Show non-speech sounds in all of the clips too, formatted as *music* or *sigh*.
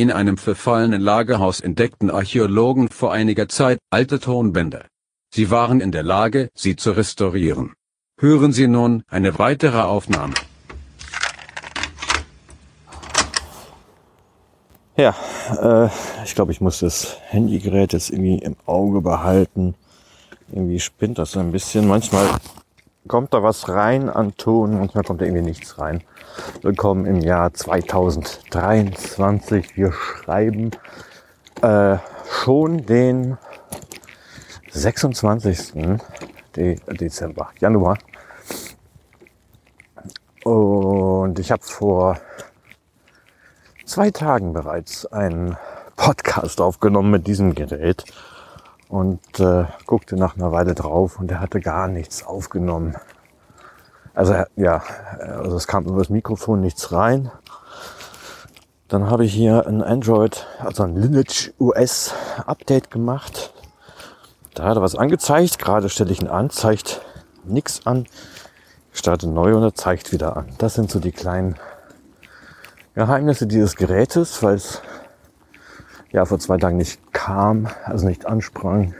In einem verfallenen Lagerhaus entdeckten Archäologen vor einiger Zeit alte Tonbänder. Sie waren in der Lage, sie zu restaurieren. Hören Sie nun eine weitere Aufnahme. Ja, äh, ich glaube, ich muss das Handygerät jetzt irgendwie im Auge behalten. Irgendwie spinnt das ein bisschen. Manchmal kommt da was rein an Ton, manchmal kommt da irgendwie nichts rein. Willkommen im Jahr 2023. Wir schreiben äh, schon den 26. De Dezember, Januar. Und ich habe vor zwei Tagen bereits einen Podcast aufgenommen mit diesem Gerät und äh, guckte nach einer Weile drauf und er hatte gar nichts aufgenommen. Also ja, also es kam über das Mikrofon nichts rein. Dann habe ich hier ein Android, also ein Lineage OS Update gemacht. Da hat er was angezeigt. Gerade stelle ich ihn an, zeigt nichts an. Ich starte neu und er zeigt wieder an. Das sind so die kleinen Geheimnisse dieses Gerätes, weil es ja vor zwei Tagen nicht kam, also nicht ansprang.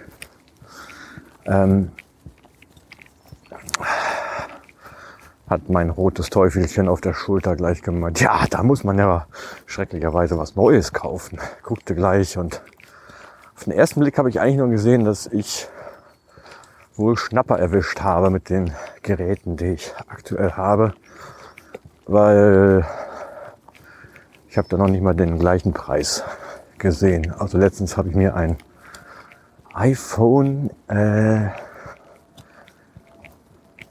Ähm, hat mein rotes Teufelchen auf der Schulter gleich gemeint, ja, da muss man ja schrecklicherweise was Neues kaufen. Guckte gleich und auf den ersten Blick habe ich eigentlich nur gesehen, dass ich wohl Schnapper erwischt habe mit den Geräten, die ich aktuell habe, weil ich habe da noch nicht mal den gleichen Preis gesehen. Also letztens habe ich mir ein iPhone äh,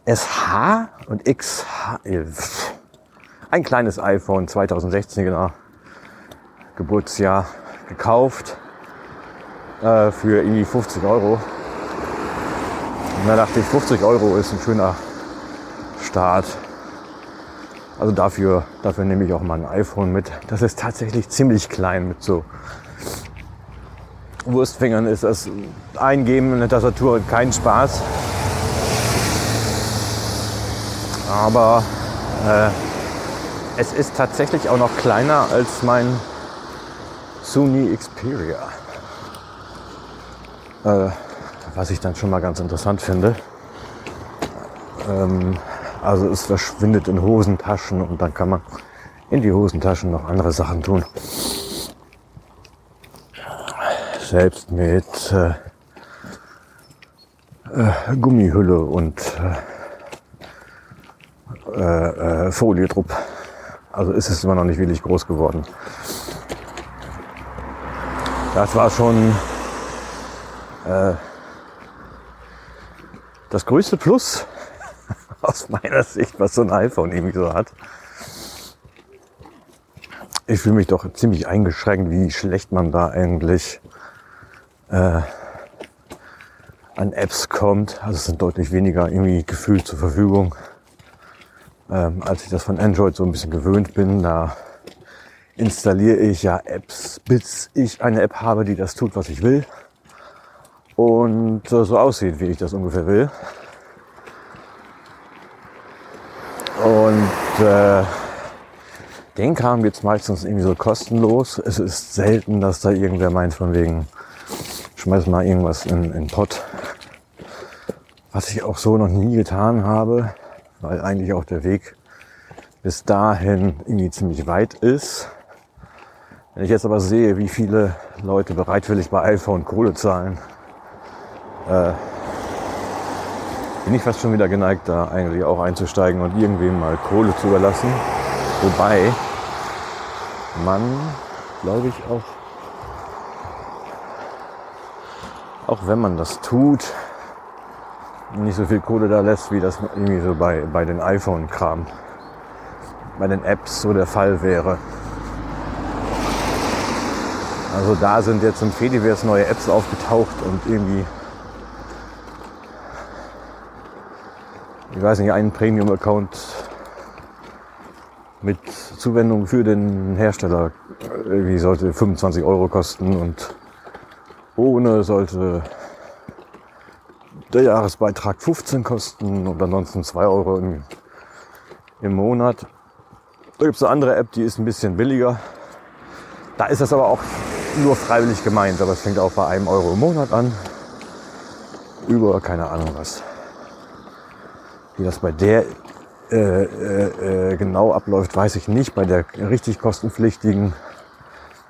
SH und XH, äh, ein kleines iPhone 2016er Geburtsjahr gekauft äh, für irgendwie 50 Euro. Und da dachte ich, 50 Euro ist ein schöner Start also dafür, dafür nehme ich auch mal ein iPhone mit. Das ist tatsächlich ziemlich klein mit so Wurstfingern ist das Eingeben in der Tastatur kein Spaß. Aber äh, es ist tatsächlich auch noch kleiner als mein Sony Xperia. Äh, was ich dann schon mal ganz interessant finde. Ähm, also es verschwindet in Hosentaschen und dann kann man in die Hosentaschen noch andere Sachen tun. Selbst mit äh, äh, Gummihülle und äh, äh, Folietrupp. Also ist es immer noch nicht wirklich groß geworden. Das war schon äh, das größte Plus aus meiner Sicht, was so ein iPhone irgendwie so hat. Ich fühle mich doch ziemlich eingeschränkt, wie schlecht man da eigentlich äh, an Apps kommt. Also es sind deutlich weniger irgendwie gefühlt zur Verfügung, ähm, als ich das von Android so ein bisschen gewöhnt bin. Da installiere ich ja Apps, bis ich eine App habe, die das tut, was ich will. Und äh, so aussieht, wie ich das ungefähr will. Und äh, den Kram gibt's meistens irgendwie so kostenlos. Es ist selten, dass da irgendwer meint von wegen, schmeiß mal irgendwas in, in den Pott. Was ich auch so noch nie getan habe, weil eigentlich auch der Weg bis dahin irgendwie ziemlich weit ist. Wenn ich jetzt aber sehe, wie viele Leute bereitwillig bei iPhone Kohle zahlen, äh, bin ich fast schon wieder geneigt, da eigentlich auch einzusteigen und irgendwem mal Kohle zu überlassen. Wobei man, glaube ich, auch, auch wenn man das tut, nicht so viel Kohle da lässt, wie das irgendwie so bei, bei den iPhone-Kram, bei den Apps so der Fall wäre. Also da sind jetzt im Fediverse neue Apps aufgetaucht und irgendwie weiß nicht, einen Premium-Account mit Zuwendung für den Hersteller irgendwie sollte 25 Euro kosten und ohne sollte der Jahresbeitrag 15 kosten und ansonsten 2 Euro im, im Monat. Da gibt es eine andere App, die ist ein bisschen billiger. Da ist das aber auch nur freiwillig gemeint, aber es fängt auch bei einem Euro im Monat an. Über keine Ahnung was. Wie das bei der äh, äh, äh, genau abläuft, weiß ich nicht. Bei der richtig kostenpflichtigen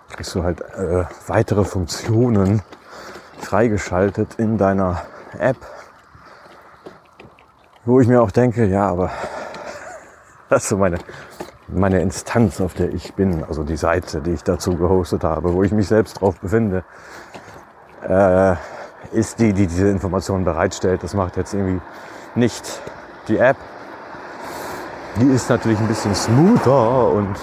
kriegst du halt äh, weitere Funktionen freigeschaltet in deiner App, wo ich mir auch denke, ja, aber *laughs* das ist so meine, meine Instanz, auf der ich bin, also die Seite, die ich dazu gehostet habe, wo ich mich selbst drauf befinde, äh, ist die, die diese Informationen bereitstellt. Das macht jetzt irgendwie nicht die App. Die ist natürlich ein bisschen smoother und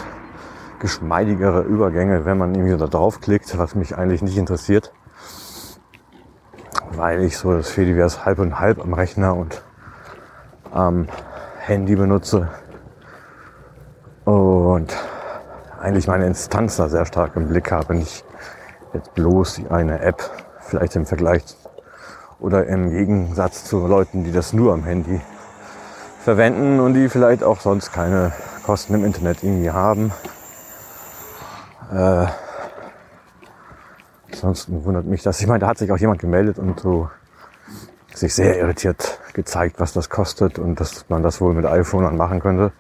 geschmeidigere Übergänge, wenn man irgendwie da draufklickt, was mich eigentlich nicht interessiert. Weil ich so das Fediverse halb und halb am Rechner und am Handy benutze. Und eigentlich meine Instanz da sehr stark im Blick habe. Nicht jetzt bloß die eine App, vielleicht im Vergleich oder im Gegensatz zu Leuten, die das nur am Handy verwenden und die vielleicht auch sonst keine Kosten im Internet irgendwie haben. Äh, ansonsten wundert mich das. Ich meine, da hat sich auch jemand gemeldet und so sich sehr irritiert gezeigt, was das kostet und dass man das wohl mit iPhone machen könnte.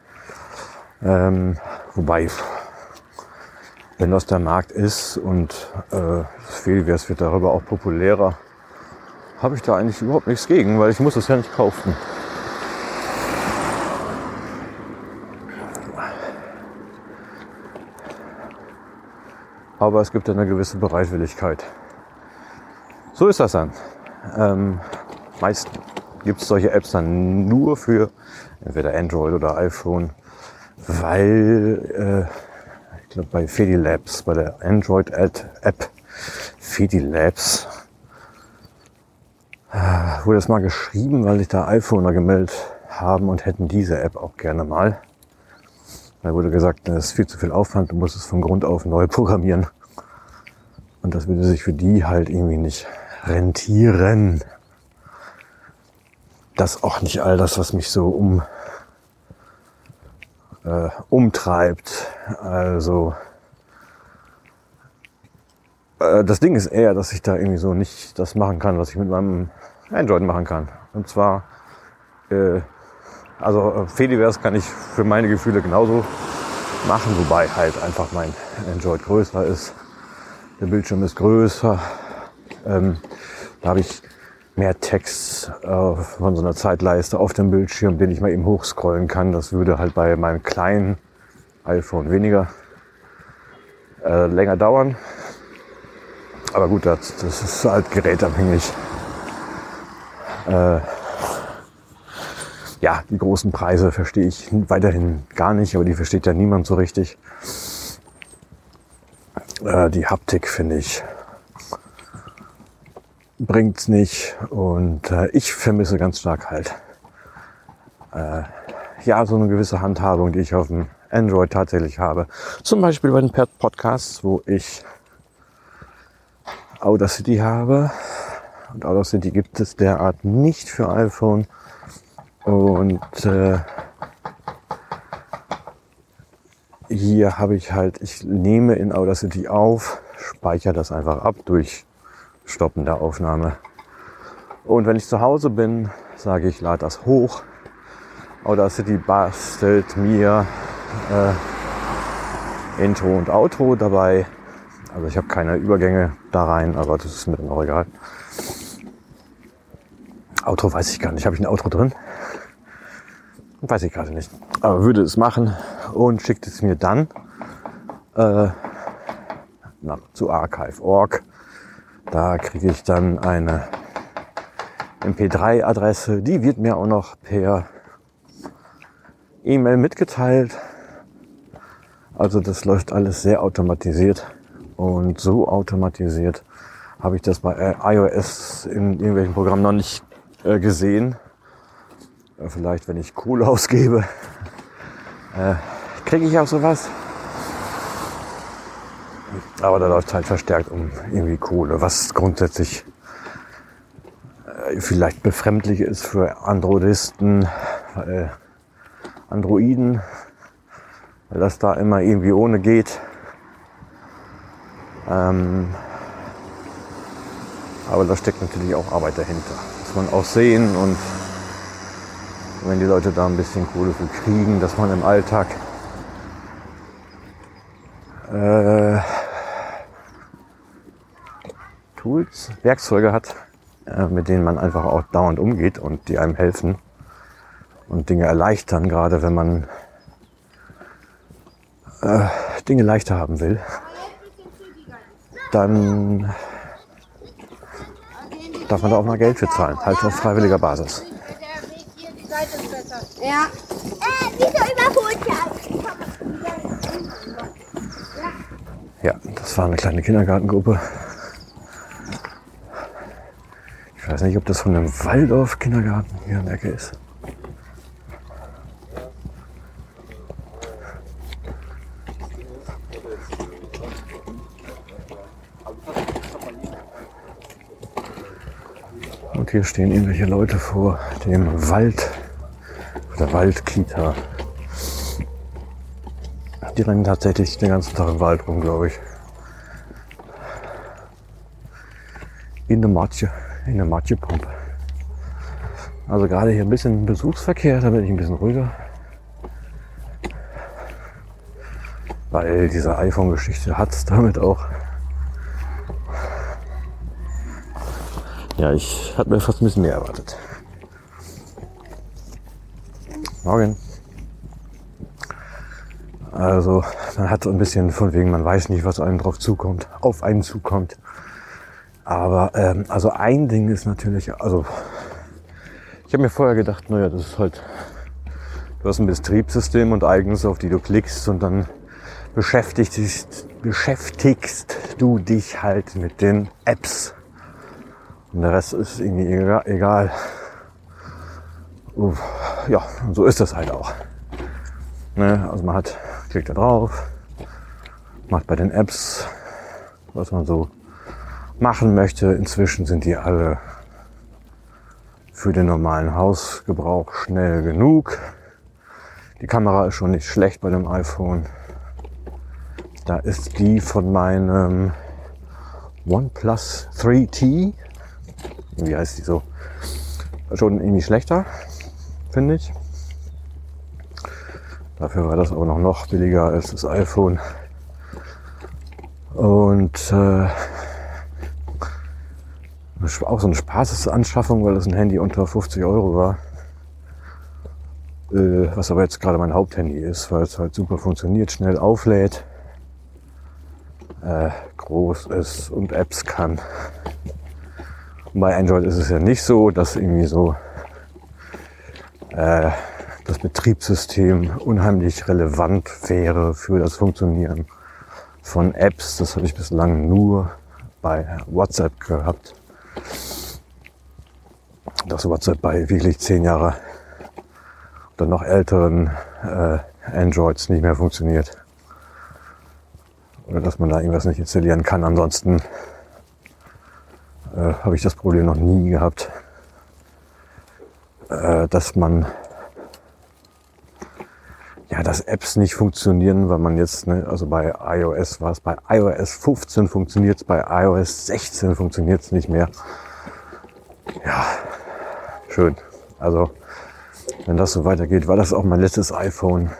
Ähm, wobei, wenn das der Markt ist und äh, Fehlwärts wird darüber auch populärer, habe ich da eigentlich überhaupt nichts gegen, weil ich muss es ja nicht kaufen. Aber es gibt eine gewisse Bereitwilligkeit. So ist das dann. Ähm, meist gibt es solche Apps dann nur für entweder Android oder iPhone, weil äh, ich glaube bei Fedilabs, bei der Android-App Fedilabs, äh, wurde das mal geschrieben, weil sich da iPhoner gemeldet haben und hätten diese App auch gerne mal. Da wurde gesagt, das ist viel zu viel Aufwand, du musst es von Grund auf neu *laughs* programmieren. Und das würde sich für die halt irgendwie nicht rentieren. Das auch nicht all das, was mich so um, äh, umtreibt. Also äh, das Ding ist eher, dass ich da irgendwie so nicht das machen kann, was ich mit meinem Android machen kann. Und zwar, äh, also äh, Fediverse kann ich für meine Gefühle genauso machen, wobei halt einfach mein Android größer ist der Bildschirm ist größer. Ähm, da habe ich mehr Text äh, von so einer Zeitleiste auf dem Bildschirm, den ich mal eben hochscrollen kann. Das würde halt bei meinem kleinen iPhone weniger äh, länger dauern. Aber gut, das, das ist halt gerätabhängig. Äh, ja, die großen Preise verstehe ich weiterhin gar nicht, aber die versteht ja niemand so richtig. Äh, die Haptik finde ich bringt's nicht und äh, ich vermisse ganz stark halt äh, ja so eine gewisse Handhabung, die ich auf dem Android tatsächlich habe. Zum Beispiel bei den Podcasts, wo ich Audacity habe. Und Audacity gibt es derart nicht für iPhone. Und äh, hier habe ich halt, ich nehme in Audacity auf, speichere das einfach ab durch Stoppen der Aufnahme. Und wenn ich zu Hause bin, sage ich, lade das hoch. Audacity bastelt mir äh, Intro und Outro dabei. Also ich habe keine Übergänge da rein, aber das ist mir dann auch egal. Outro weiß ich gar nicht. Habe ich ein Outro drin? Weiß ich gerade nicht. Aber würde es machen und schickt es mir dann äh, nach, zu archive.org. Da kriege ich dann eine MP3-Adresse. Die wird mir auch noch per E-Mail mitgeteilt. Also das läuft alles sehr automatisiert. Und so automatisiert habe ich das bei iOS in irgendwelchen Programmen noch nicht äh, gesehen. Vielleicht, wenn ich Kohle *laughs* ausgebe, äh, kriege ich auch sowas. Aber da läuft halt verstärkt um irgendwie Kohle, was grundsätzlich äh, vielleicht befremdlich ist für Androidisten, äh, Androiden, weil das da immer irgendwie ohne geht. Ähm, aber da steckt natürlich auch Arbeit dahinter. Muss man auch sehen und wenn die Leute da ein bisschen Kohle für kriegen, dass man im Alltag äh, Tools, Werkzeuge hat, äh, mit denen man einfach auch dauernd umgeht und die einem helfen und Dinge erleichtern, gerade wenn man äh, Dinge leichter haben will, dann darf man da auch mal Geld für zahlen, halt auf freiwilliger Basis. Ja. Äh, wieso überholt Ja, das war eine kleine Kindergartengruppe. Ich weiß nicht, ob das von einem Waldorf-Kindergarten hier in der Ecke ist. Und hier stehen irgendwelche Leute vor dem Wald oder Waldkita. Die rennen tatsächlich den ganzen Tag im Wald rum, glaube ich. In der Matje, in der Matjepumpe. Also gerade hier ein bisschen Besuchsverkehr, da bin ich ein bisschen ruhiger. Weil diese iPhone-Geschichte hat es damit auch. Ja, ich hatte mir fast ein bisschen mehr erwartet. Morgen. Also man hat so ein bisschen von wegen, man weiß nicht, was einem drauf zukommt, auf einen zukommt. Aber ähm, also ein Ding ist natürlich, also ich habe mir vorher gedacht, naja, das ist halt, du hast ein Betriebssystem und eigens, auf die du klickst und dann beschäftigst, beschäftigst du dich halt mit den Apps. Und der Rest ist irgendwie egal. Ja, so ist das halt auch. Ne? Also man hat, klickt da drauf, macht bei den Apps, was man so machen möchte. Inzwischen sind die alle für den normalen Hausgebrauch schnell genug. Die Kamera ist schon nicht schlecht bei dem iPhone. Da ist die von meinem OnePlus 3T. Wie heißt die so? Schon irgendwie schlechter, finde ich. Dafür war das aber noch, noch billiger als das iPhone. Und äh, auch so eine Spaßesanschaffung, weil das ein Handy unter 50 Euro war. Äh, was aber jetzt gerade mein Haupthandy ist, weil es halt super funktioniert, schnell auflädt, äh, groß ist und Apps kann. Und bei Android ist es ja nicht so, dass irgendwie so äh, das Betriebssystem unheimlich relevant wäre für das Funktionieren von Apps. Das habe ich bislang nur bei WhatsApp gehabt. Dass WhatsApp bei wirklich zehn Jahre oder noch älteren äh, Androids nicht mehr funktioniert. Oder dass man da irgendwas nicht installieren kann. Ansonsten äh, habe ich das Problem noch nie gehabt, äh, dass man ja, dass Apps nicht funktionieren, weil man jetzt, ne, also bei iOS war es, bei iOS 15 funktioniert es, bei iOS 16 funktioniert es nicht mehr. Ja, schön. Also, wenn das so weitergeht, war das auch mein letztes iPhone.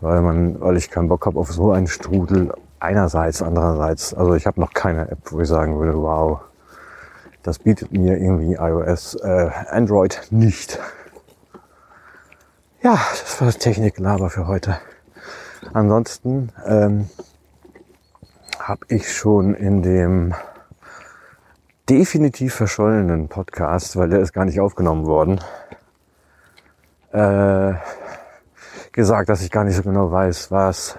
Weil man, weil ich keinen Bock habe auf so einen Strudel. Einerseits, andererseits, also ich habe noch keine App, wo ich sagen würde, wow, das bietet mir irgendwie iOS, äh, Android nicht. Ja, das war das Techniklaber für heute. Ansonsten ähm, habe ich schon in dem definitiv verschollenen Podcast, weil der ist gar nicht aufgenommen worden, äh, gesagt, dass ich gar nicht so genau weiß, was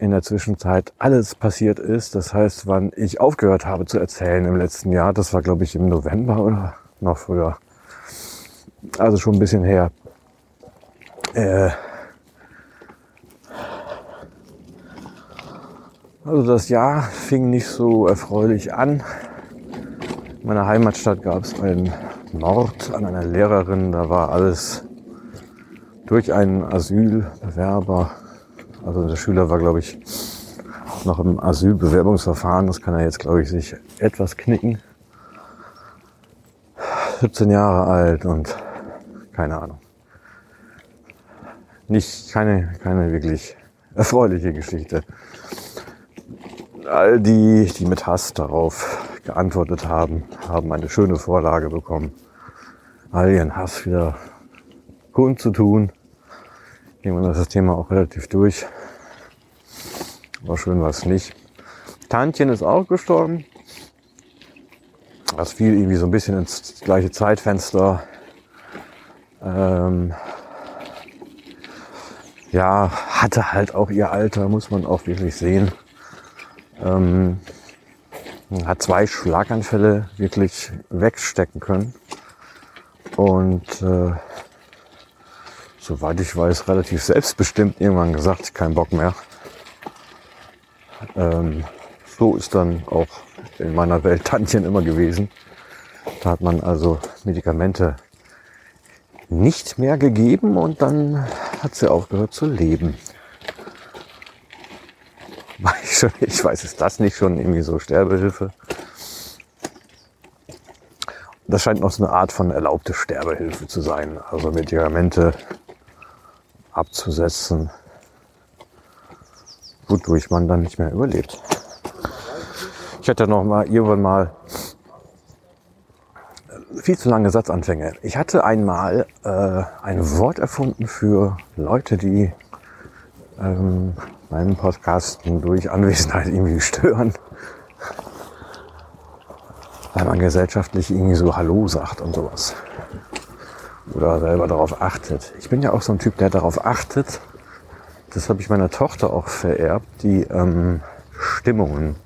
in der Zwischenzeit alles passiert ist. Das heißt, wann ich aufgehört habe zu erzählen im letzten Jahr, das war glaube ich im November oder noch früher. Also schon ein bisschen her. Äh, also das Jahr fing nicht so erfreulich an. In meiner Heimatstadt gab es einen Mord an einer Lehrerin. Da war alles durch einen Asylbewerber. Also der Schüler war, glaube ich, noch im Asylbewerbungsverfahren. Das kann er jetzt, glaube ich, sich etwas knicken. 17 Jahre alt und keine Ahnung. Nicht, keine, keine wirklich erfreuliche Geschichte. All die, die mit Hass darauf geantwortet haben, haben eine schöne Vorlage bekommen, all ihren Hass wieder kundzutun. Irgendwann ist das Thema auch relativ durch. War schön war es nicht. Tantchen ist auch gestorben. Das fiel irgendwie so ein bisschen ins gleiche Zeitfenster. Ähm, ja, hatte halt auch ihr Alter, muss man auch wirklich sehen. Ähm, hat zwei Schlaganfälle wirklich wegstecken können. Und äh, soweit ich weiß, relativ selbstbestimmt irgendwann gesagt, kein Bock mehr. Ähm, so ist dann auch in meiner Welt *laughs* Tantchen immer gewesen. Da hat man also Medikamente nicht mehr gegeben und dann hat sie aufgehört zu leben. *laughs* Ich weiß, ist das nicht schon irgendwie so Sterbehilfe? Das scheint noch so eine Art von erlaubte Sterbehilfe zu sein. Also Medikamente abzusetzen, wodurch man dann nicht mehr überlebt. Ich hatte noch mal irgendwann mal viel zu lange Satzanfänge. Ich hatte einmal äh, ein Wort erfunden für Leute, die ähm, meinen Podcasten durch Anwesenheit irgendwie stören. Weil man gesellschaftlich irgendwie so Hallo sagt und sowas. Oder selber darauf achtet. Ich bin ja auch so ein Typ, der darauf achtet. Das habe ich meiner Tochter auch vererbt, die ähm, Stimmungen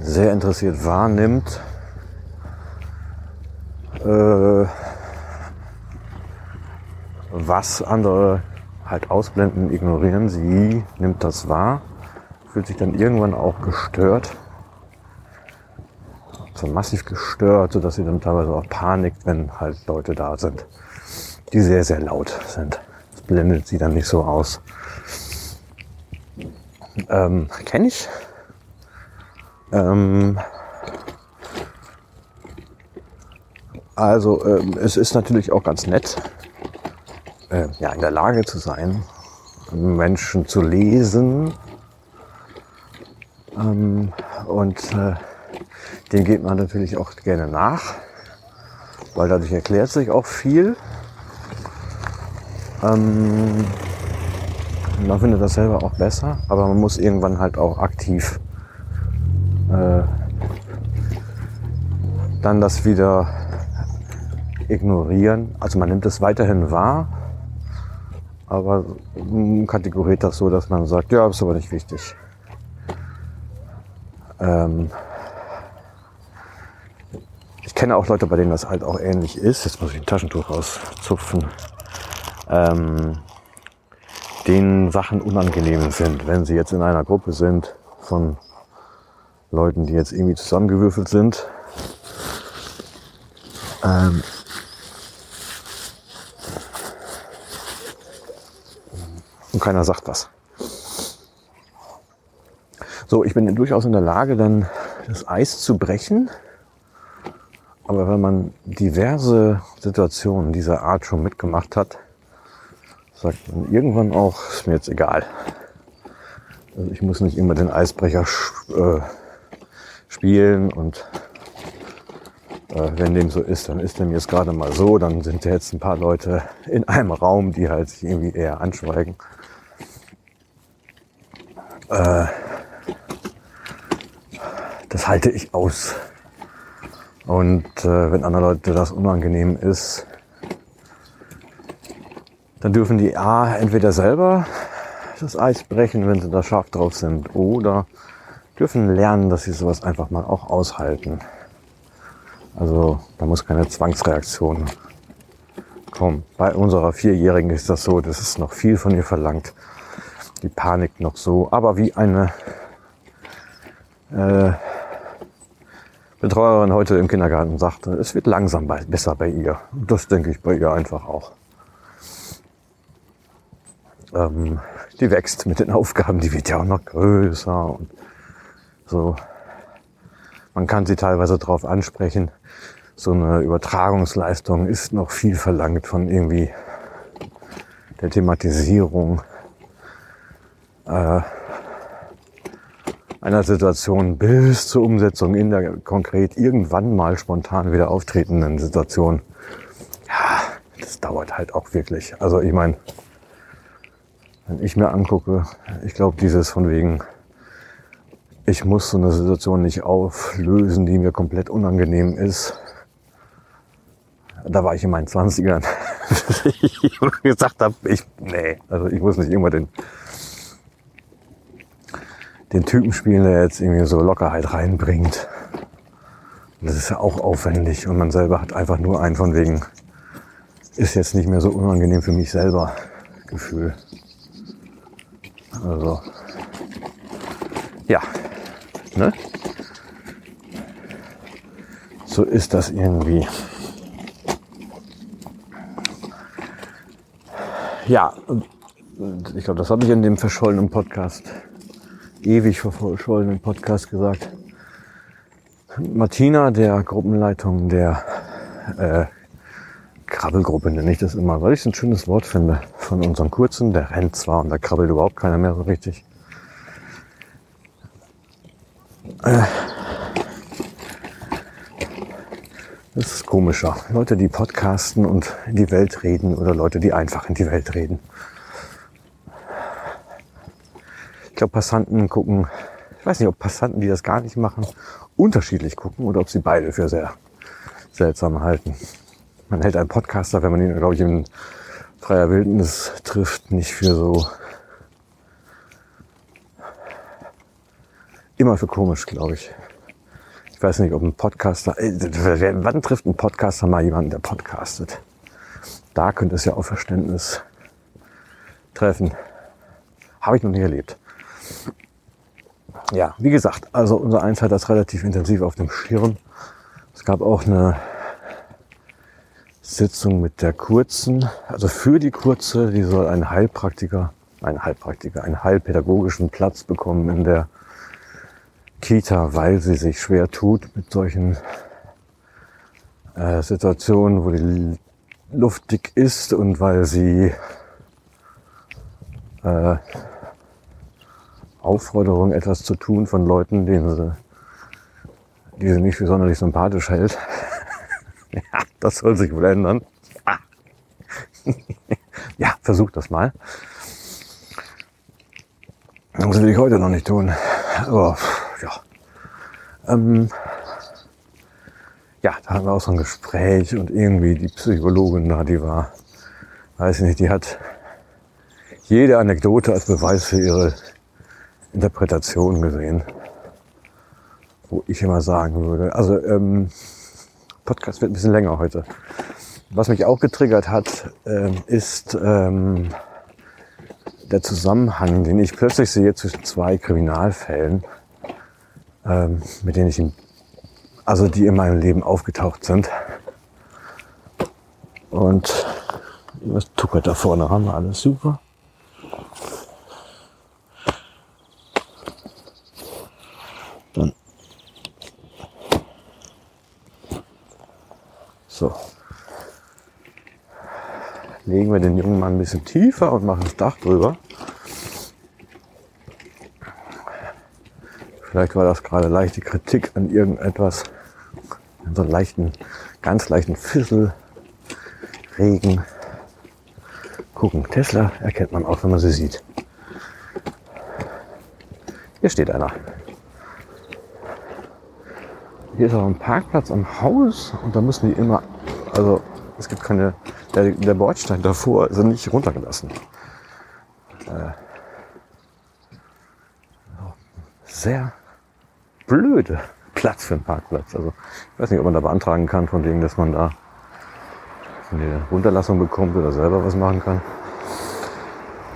sehr interessiert wahrnimmt. Äh, was andere halt ausblenden, ignorieren. Sie nimmt das wahr, fühlt sich dann irgendwann auch gestört. So massiv gestört, sodass sie dann teilweise auch panikt, wenn halt Leute da sind, die sehr, sehr laut sind. Das blendet sie dann nicht so aus. Ähm, Kenne ich. Ähm, also ähm, es ist natürlich auch ganz nett, äh, ja, in der Lage zu sein, Menschen zu lesen. Ähm, und äh, dem geht man natürlich auch gerne nach, weil dadurch erklärt sich auch viel. Ähm, man findet das selber auch besser, aber man muss irgendwann halt auch aktiv äh, dann das wieder ignorieren. Also man nimmt es weiterhin wahr, aber kategoriert das so, dass man sagt, ja, ist aber nicht wichtig. Ähm kenne auch Leute, bei denen das halt auch ähnlich ist. Jetzt muss ich ein Taschentuch rauszupfen. Ähm denen Sachen unangenehm sind, wenn sie jetzt in einer Gruppe sind von Leuten, die jetzt irgendwie zusammengewürfelt sind. Ähm und keiner sagt was. So, ich bin durchaus in der Lage, dann das Eis zu brechen. Aber wenn man diverse Situationen dieser Art schon mitgemacht hat, sagt man irgendwann auch, ist mir jetzt egal. Also ich muss nicht immer den Eisbrecher äh, spielen und äh, wenn dem so ist, dann ist dem jetzt gerade mal so, dann sind jetzt ein paar Leute in einem Raum, die halt sich irgendwie eher anschweigen. Äh, das halte ich aus. Und äh, wenn anderen Leute das unangenehm ist, dann dürfen die A entweder selber das Eis brechen, wenn sie da scharf drauf sind, oder dürfen lernen, dass sie sowas einfach mal auch aushalten. Also da muss keine Zwangsreaktion kommen. Bei unserer Vierjährigen ist das so, das ist noch viel von ihr verlangt die Panik noch so. Aber wie eine äh, Betreuerin heute im Kindergarten sagte, es wird langsam besser bei ihr. Das denke ich bei ihr einfach auch. Ähm, die wächst mit den Aufgaben, die wird ja auch noch größer und so. Man kann sie teilweise darauf ansprechen. So eine Übertragungsleistung ist noch viel verlangt von irgendwie der Thematisierung äh, einer Situation bis zur Umsetzung in der konkret irgendwann mal spontan wieder auftretenden Situation. Ja, das dauert halt auch wirklich. Also ich meine, wenn ich mir angucke, ich glaube dieses von wegen, ich muss so eine Situation nicht auflösen, die mir komplett unangenehm ist. Da war ich in meinen Zwanzigern. *laughs* ich gesagt habe, ich, nee, also ich muss nicht immer den, den Typen spielen, der jetzt irgendwie so Lockerheit reinbringt. das ist ja auch aufwendig und man selber hat einfach nur ein von wegen, ist jetzt nicht mehr so unangenehm für mich selber Gefühl. Also, ja, ne? So ist das irgendwie. Ja, ich glaube, das habe ich in dem verschollenen Podcast, ewig verschollenen Podcast gesagt. Martina, der Gruppenleitung der äh, Krabbelgruppe nenne ich das immer, weil ich es ein schönes Wort finde von unseren Kurzen. Der rennt zwar und da krabbelt überhaupt keiner mehr so richtig. Äh, das ist komischer. Leute, die podcasten und in die Welt reden oder Leute, die einfach in die Welt reden. Ich glaube, Passanten gucken, ich weiß nicht, ob Passanten, die das gar nicht machen, unterschiedlich gucken oder ob sie beide für sehr seltsam halten. Man hält einen Podcaster, wenn man ihn, glaube ich, in freier Wildnis trifft, nicht für so immer für komisch, glaube ich. Ich weiß nicht, ob ein Podcaster, äh, wann trifft ein Podcaster mal jemanden, der podcastet? Da könnte es ja auch Verständnis treffen. Habe ich noch nie erlebt. Ja, wie gesagt, also unser Eins hat das relativ intensiv auf dem Schirm. Es gab auch eine Sitzung mit der kurzen, also für die kurze, die soll ein Heilpraktiker, ein Heilpraktiker, einen heilpädagogischen Platz bekommen in der Kita, weil sie sich schwer tut mit solchen äh, Situationen, wo die Luft dick ist und weil sie äh, Aufforderung, etwas zu tun von Leuten, denen sie, die sie nicht für sonderlich sympathisch hält, *laughs* Ja, das soll sich wohl ändern. Ja, ja versuch das mal. Das will ich heute noch nicht tun. Aber ja. Ähm, ja, da hatten wir auch so ein Gespräch und irgendwie die Psychologin da, die war, weiß ich nicht, die hat jede Anekdote als Beweis für ihre Interpretation gesehen. Wo ich immer sagen würde, also ähm, Podcast wird ein bisschen länger heute. Was mich auch getriggert hat, äh, ist ähm, der Zusammenhang, den ich plötzlich sehe zwischen zwei Kriminalfällen, ähm, mit denen ich, in, also die in meinem Leben aufgetaucht sind. Und was tuckert da vorne haben wir alles super. Legen wir den jungen Mann ein bisschen tiefer und machen das Dach drüber. Vielleicht war das gerade leichte Kritik an irgendetwas. An so einen leichten, ganz leichten Fissel, Regen. Gucken, Tesla erkennt man auch, wenn man sie sieht. Hier steht einer. Hier ist auch ein Parkplatz am Haus und da müssen die immer, also es gibt keine, der, der Bordstein davor ist nicht runtergelassen. Äh, sehr blöde Platz für einen Parkplatz. Also ich weiß nicht, ob man da beantragen kann, von wegen, dass man da eine Runterlassung bekommt oder selber was machen kann.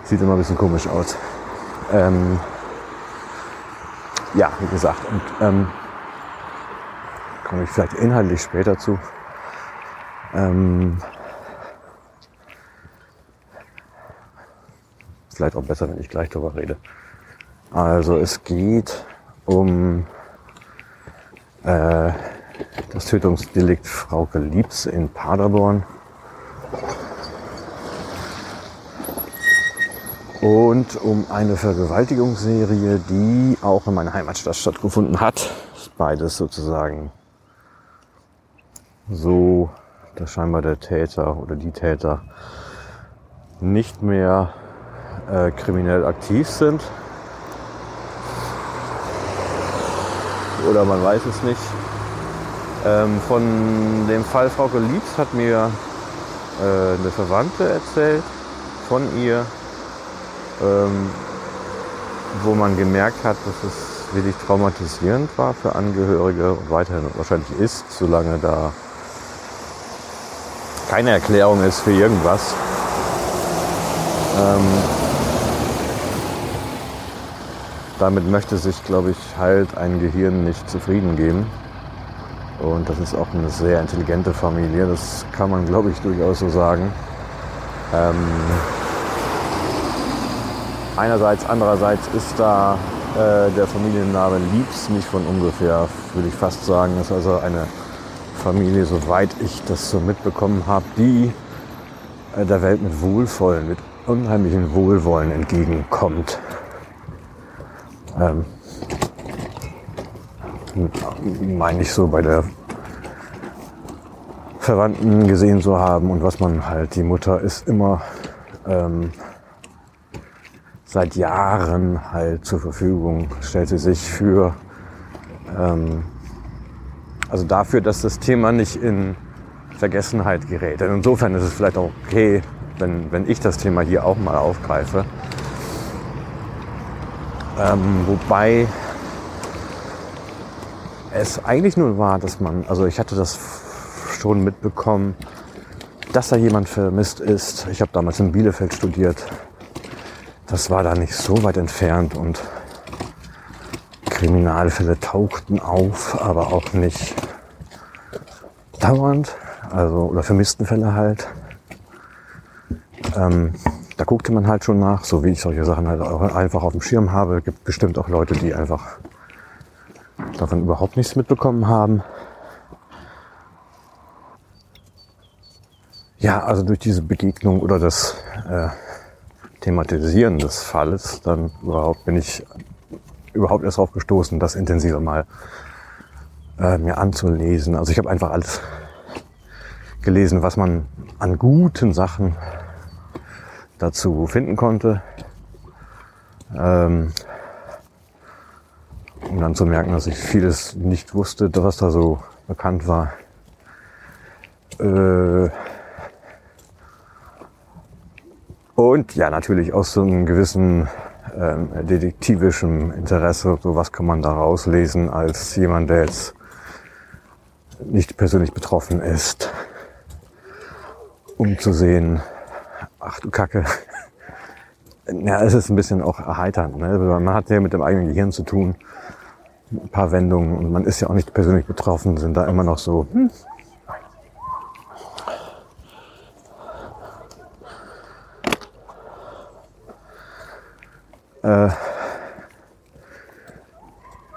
Sieht immer ein bisschen komisch aus. Ähm, ja, wie gesagt, und ähm, komme ich vielleicht inhaltlich später zu. Ähm vielleicht auch besser, wenn ich gleich darüber rede. Also es geht um äh, das Tötungsdelikt Frauke Liebs in Paderborn. Und um eine Vergewaltigungsserie, die auch in meiner Heimatstadt stattgefunden hat. Beides sozusagen so, dass scheinbar der Täter oder die Täter nicht mehr äh, kriminell aktiv sind. Oder man weiß es nicht. Ähm, von dem Fall Frauke Liebs hat mir äh, eine Verwandte erzählt von ihr, ähm, wo man gemerkt hat, dass es wirklich traumatisierend war für Angehörige und weiterhin wahrscheinlich ist, solange da keine Erklärung ist für irgendwas. Ähm, damit möchte sich, glaube ich, halt ein Gehirn nicht zufrieden geben. Und das ist auch eine sehr intelligente Familie, das kann man, glaube ich, durchaus so sagen. Ähm, einerseits, andererseits ist da äh, der Familienname Liebs nicht von ungefähr, würde ich fast sagen. Das ist also eine Familie, soweit ich das so mitbekommen habe, die äh, der Welt mit Wohlwollen, mit unheimlichem Wohlwollen entgegenkommt. Ähm, meine ich so bei der Verwandten gesehen zu haben und was man halt, die Mutter ist immer ähm, seit Jahren halt zur Verfügung, stellt sie sich für, ähm, also dafür, dass das Thema nicht in Vergessenheit gerät. Denn insofern ist es vielleicht auch okay, wenn, wenn ich das Thema hier auch mal aufgreife. Ähm, wobei es eigentlich nur war, dass man, also ich hatte das schon mitbekommen, dass da jemand vermisst ist. Ich habe damals in Bielefeld studiert. Das war da nicht so weit entfernt und Kriminalfälle tauchten auf, aber auch nicht dauernd, also oder vermissten Fälle halt. Ähm, da guckte man halt schon nach, so wie ich solche Sachen halt auch einfach auf dem Schirm habe. Es gibt bestimmt auch Leute, die einfach davon überhaupt nichts mitbekommen haben. Ja, also durch diese Begegnung oder das äh, Thematisieren des Falles, dann überhaupt bin ich überhaupt erst darauf gestoßen, das intensiver mal äh, mir anzulesen. Also ich habe einfach alles gelesen, was man an guten Sachen dazu finden konnte. Ähm, um dann zu merken, dass ich vieles nicht wusste, was da so bekannt war. Äh und ja, natürlich aus so einem gewissen ähm, detektivischem Interesse, so was kann man da rauslesen als jemand, der jetzt nicht persönlich betroffen ist, um zu sehen, ach du Kacke. *laughs* Ja, es ist ein bisschen auch erheiternd. Ne? Man hat ja mit dem eigenen Gehirn zu tun. Ein paar Wendungen und man ist ja auch nicht persönlich betroffen, sind da immer noch so. Hm. Äh,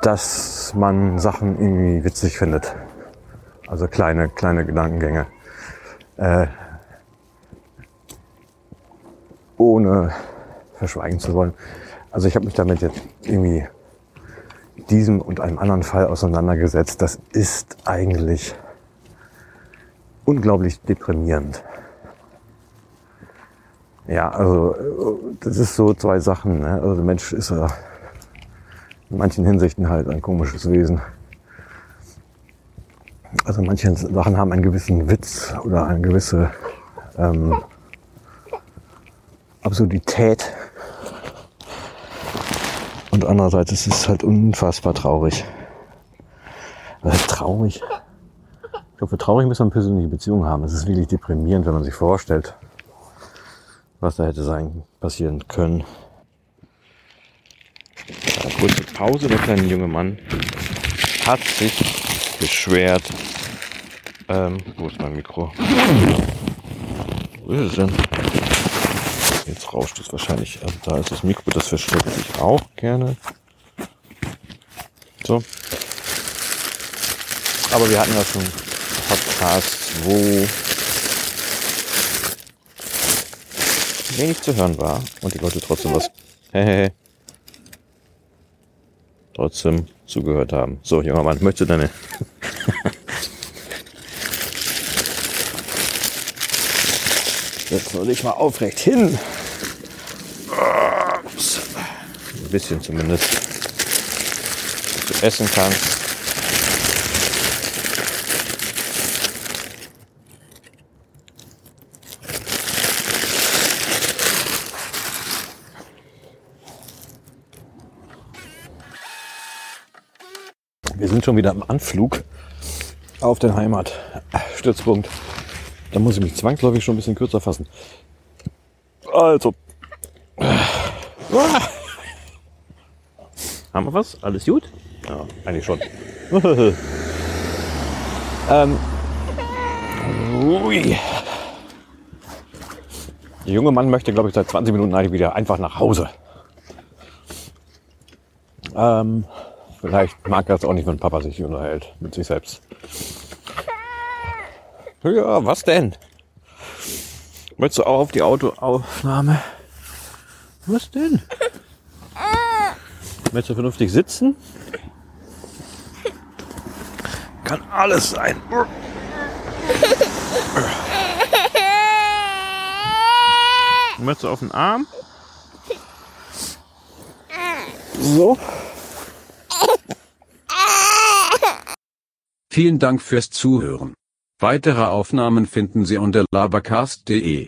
dass man Sachen irgendwie witzig findet. Also kleine, kleine Gedankengänge. Äh, ohne verschweigen zu wollen. Also ich habe mich damit jetzt irgendwie diesem und einem anderen Fall auseinandergesetzt. Das ist eigentlich unglaublich deprimierend. Ja, also das ist so zwei Sachen. Ne? Also der Mensch ist ja in manchen Hinsichten halt ein komisches Wesen. Also manche Sachen haben einen gewissen Witz oder eine gewisse ähm, Absurdität. Und andererseits ist es halt unfassbar traurig. Also traurig. Ich glaube, für traurig muss man persönliche Beziehungen haben. Es ist wirklich deprimierend, wenn man sich vorstellt, was da hätte sein, passieren können. Eine kurze Pause. Der kleine junge Mann hat sich beschwert. Ähm, wo ist mein Mikro? Wo ist es denn? Jetzt rauscht es wahrscheinlich. Also da ist das Mikro, das verstärkt sich auch gerne. So. Aber wir hatten ja schon Podcasts, wo wenig zu hören war und die Leute trotzdem was *laughs* trotzdem zugehört haben. So, junger Mann, möchtest du deine *laughs* Jetzt soll ich mal aufrecht hin. Ein bisschen zumindest. Dass essen kannst. Wir sind schon wieder am Anflug auf den Heimatstützpunkt. Da muss ich mich zwangsläufig schon ein bisschen kürzer fassen. Also. Haben wir was? Alles gut? Ja, eigentlich schon. *laughs* ähm. Ui. Der junge Mann möchte, glaube ich, seit 20 Minuten eigentlich wieder einfach nach Hause. Ähm, vielleicht mag er es auch nicht, wenn Papa sich unterhält mit sich selbst. Ja, was denn? Möchtest du auch auf die Autoaufnahme? Was denn? Möchtest du vernünftig sitzen? Kann alles sein. Möchtest du auf den Arm? So. Vielen Dank fürs Zuhören. Weitere Aufnahmen finden Sie unter labercast.de.